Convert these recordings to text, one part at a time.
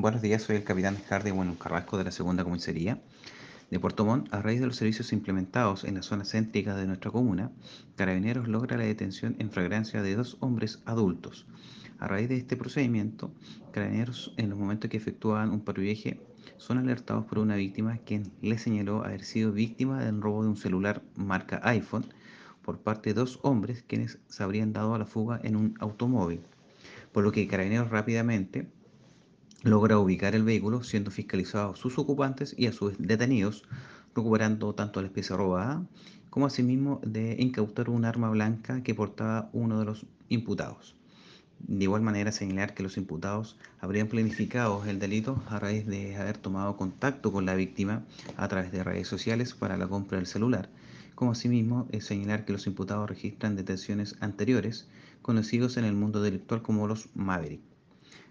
Buenos días, soy el capitán Hardy Bueno Carrasco de la segunda comisaría de Puerto Montt. A raíz de los servicios implementados en la zona céntrica de nuestra comuna, Carabineros logra la detención en fragancia de dos hombres adultos. A raíz de este procedimiento, Carabineros, en los momentos que efectúan un patrullaje, son alertados por una víctima quien le señaló haber sido víctima del robo de un celular marca iPhone por parte de dos hombres quienes se habrían dado a la fuga en un automóvil, por lo que Carabineros rápidamente logra ubicar el vehículo, siendo fiscalizados sus ocupantes y a sus detenidos, recuperando tanto la especie robada como asimismo de incautar un arma blanca que portaba uno de los imputados. De igual manera, señalar que los imputados habrían planificado el delito a raíz de haber tomado contacto con la víctima a través de redes sociales para la compra del celular, como asimismo señalar que los imputados registran detenciones anteriores, conocidos en el mundo delictual como los Maverick.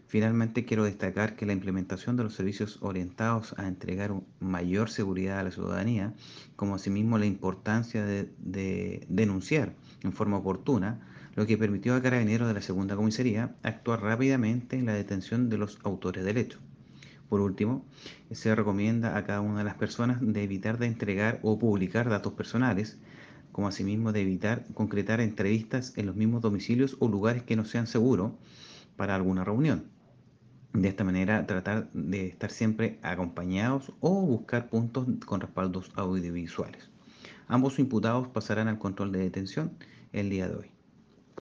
Finalmente, quiero destacar que la implementación de los servicios orientados a entregar mayor seguridad a la ciudadanía, como asimismo la importancia de, denunciar en forma oportuna, lo que permitió a Carabineros de la Segunda Comisaría actuar rápidamente en la detención de los autores del hecho. Por último, se recomienda a cada una de las personas de evitar de entregar o publicar datos personales, como asimismo de evitar concretar entrevistas en los mismos domicilios o lugares que no sean seguros para alguna reunión. De esta manera, tratar de estar siempre acompañados o buscar puntos con respaldos audiovisuales. Ambos imputados pasarán al control de detención el día de hoy.